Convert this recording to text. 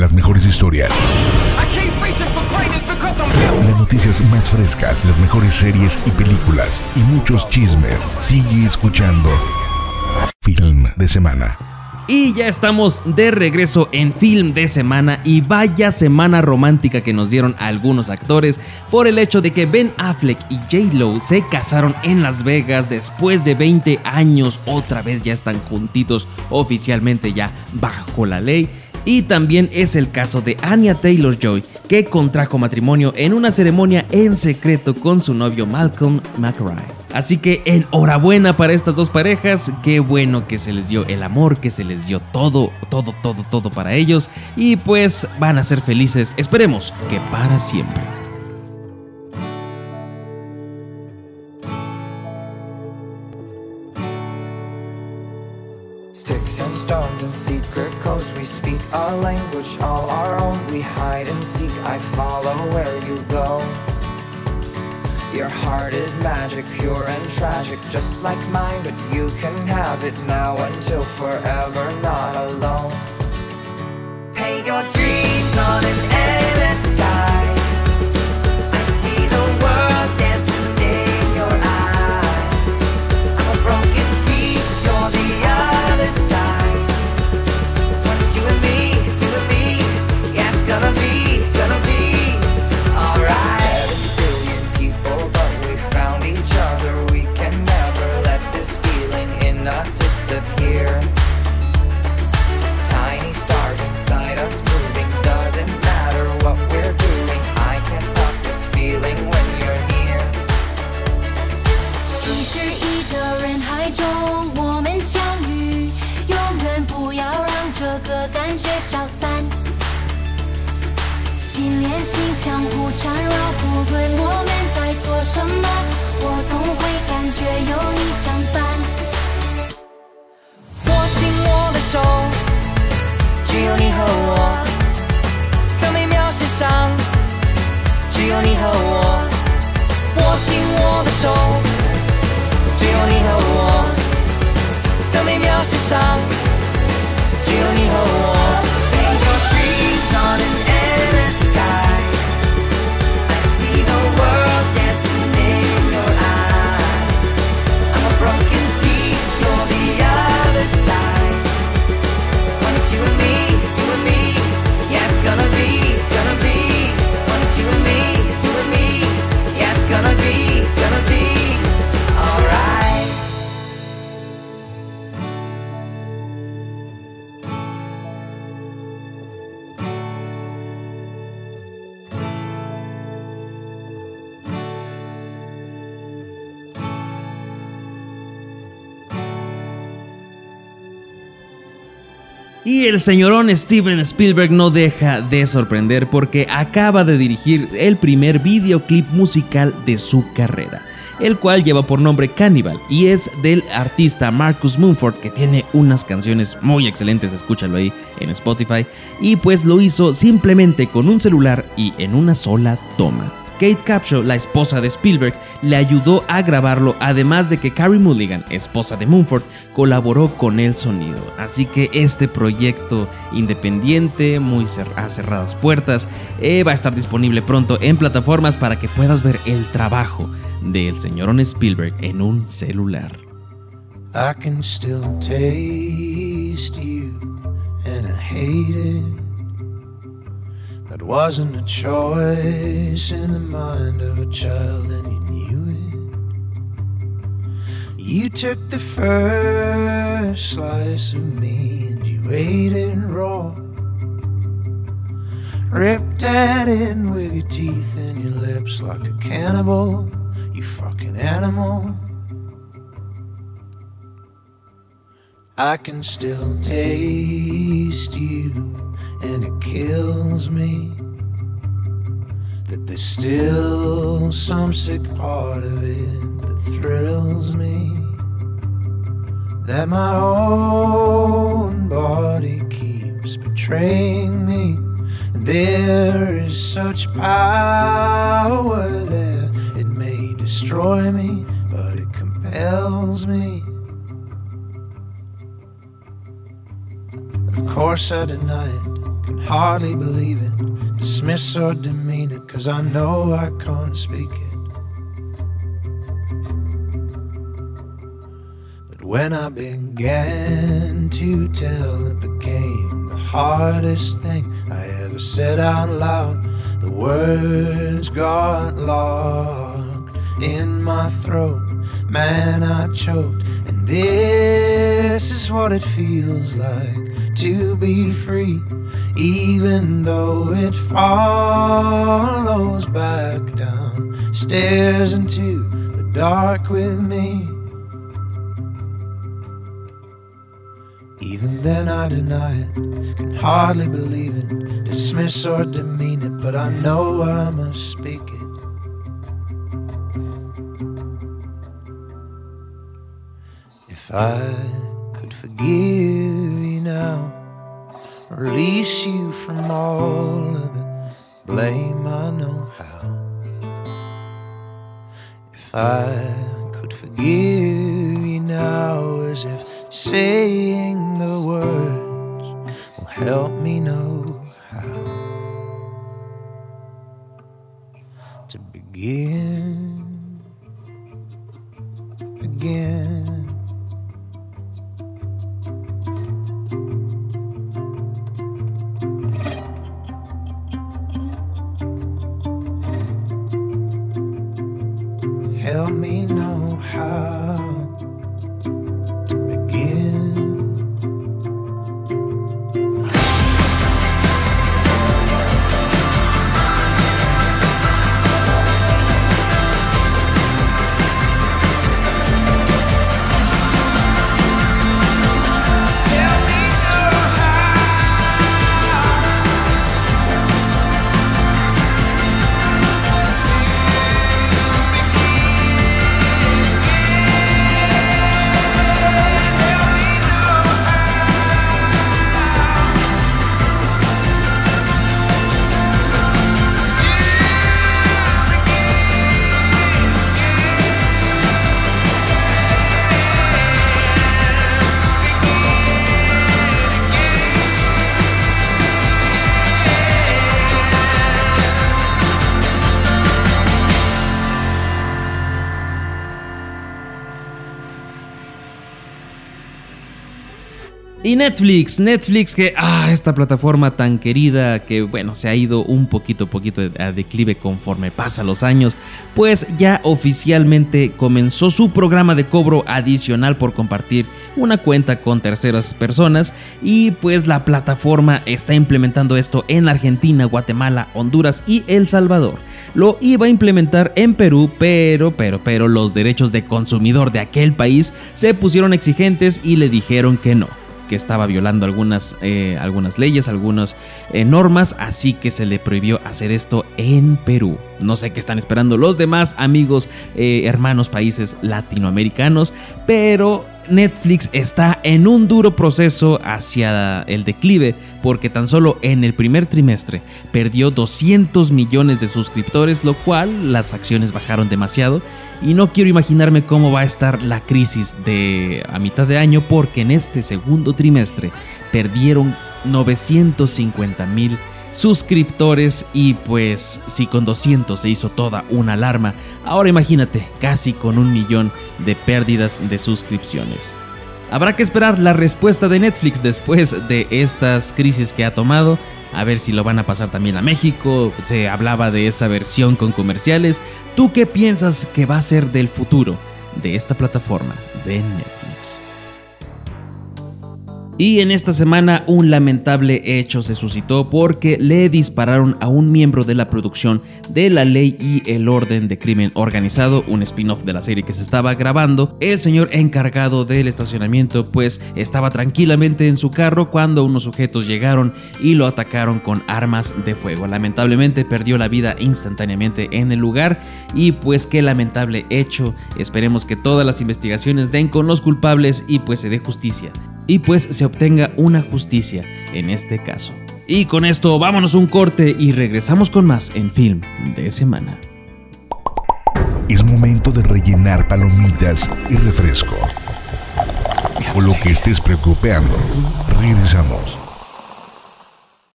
las mejores historias. Las noticias más frescas, las mejores series y películas y muchos chismes. Sigue escuchando Film de Semana. Y ya estamos de regreso en Film de Semana y vaya semana romántica que nos dieron algunos actores por el hecho de que Ben Affleck y J. Lo se casaron en Las Vegas después de 20 años, otra vez ya están juntitos oficialmente ya bajo la ley. Y también es el caso de Anya Taylor Joy, que contrajo matrimonio en una ceremonia en secreto con su novio Malcolm McRae. Así que enhorabuena para estas dos parejas, qué bueno que se les dio el amor, que se les dio todo, todo, todo, todo para ellos y pues van a ser felices, esperemos que para siempre. Sticks and stones and secret codes we speak a language all our own we hide and seek I follow where you go Your heart is magic, pure and tragic, just like mine, but you can have it now until forever, not alone. Paint your dreams 相互缠绕，不论我们在做什么，我总会感觉有你相伴。握紧我的手，只有你和我，这美妙世上，只有你和我。握紧我的手，只有你和我，这美妙世上，只有你和我。Y el señorón Steven Spielberg no deja de sorprender porque acaba de dirigir el primer videoclip musical de su carrera, el cual lleva por nombre Cannibal y es del artista Marcus Mumford que tiene unas canciones muy excelentes, escúchalo ahí en Spotify, y pues lo hizo simplemente con un celular y en una sola toma. Kate Capshaw, la esposa de Spielberg, le ayudó a grabarlo, además de que Carrie Mulligan, esposa de Mumford, colaboró con el sonido. Así que este proyecto independiente, muy a cerradas puertas, eh, va a estar disponible pronto en plataformas para que puedas ver el trabajo del señorón Spielberg en un celular. That wasn't a choice in the mind of a child, and you knew it. You took the first slice of me and you ate it raw. Ripped at it with your teeth and your lips like a cannibal, you fucking animal. I can still taste you and it kills me that there's still some sick part of it that thrills me. That my own body keeps betraying me. And there is such power there, it may destroy me, but it compels me. Of course, I deny it can hardly believe it, dismiss or demean it, cause I know I can't speak it. But when I began to tell, it became the hardest thing I ever said out loud. The words got locked in my throat. Man, I choked. And this is what it feels like to be free, even though it follows back down stairs into the dark with me. Even then, I deny it, can hardly believe it, dismiss or demean it, but I know I must speak it. I forgive you now, release you from all of the blame, I know how. If I could forgive you now, as if saying the words will help me know how to begin tell me no how. Y Netflix, Netflix que, ah, esta plataforma tan querida que, bueno, se ha ido un poquito, poquito a declive conforme pasan los años, pues ya oficialmente comenzó su programa de cobro adicional por compartir una cuenta con terceras personas y pues la plataforma está implementando esto en Argentina, Guatemala, Honduras y El Salvador. Lo iba a implementar en Perú, pero, pero, pero los derechos de consumidor de aquel país se pusieron exigentes y le dijeron que no que estaba violando algunas, eh, algunas leyes, algunas eh, normas, así que se le prohibió hacer esto en Perú. No sé qué están esperando los demás amigos, eh, hermanos, países latinoamericanos, pero Netflix está en un duro proceso hacia el declive porque tan solo en el primer trimestre perdió 200 millones de suscriptores, lo cual las acciones bajaron demasiado y no quiero imaginarme cómo va a estar la crisis de a mitad de año porque en este segundo trimestre perdieron 950 mil suscriptores y pues si con 200 se hizo toda una alarma, ahora imagínate casi con un millón de pérdidas de suscripciones. Habrá que esperar la respuesta de Netflix después de estas crisis que ha tomado, a ver si lo van a pasar también a México, se hablaba de esa versión con comerciales, ¿tú qué piensas que va a ser del futuro de esta plataforma de Netflix? Y en esta semana un lamentable hecho se suscitó porque le dispararon a un miembro de la producción de La Ley y el Orden de Crimen Organizado, un spin-off de la serie que se estaba grabando. El señor encargado del estacionamiento pues estaba tranquilamente en su carro cuando unos sujetos llegaron y lo atacaron con armas de fuego. Lamentablemente perdió la vida instantáneamente en el lugar y pues qué lamentable hecho. Esperemos que todas las investigaciones den con los culpables y pues se dé justicia y pues se obtenga una justicia en este caso. Y con esto vámonos un corte y regresamos con más en Film de Semana. Es momento de rellenar palomitas y refresco. O lo que estés preocupando. Regresamos.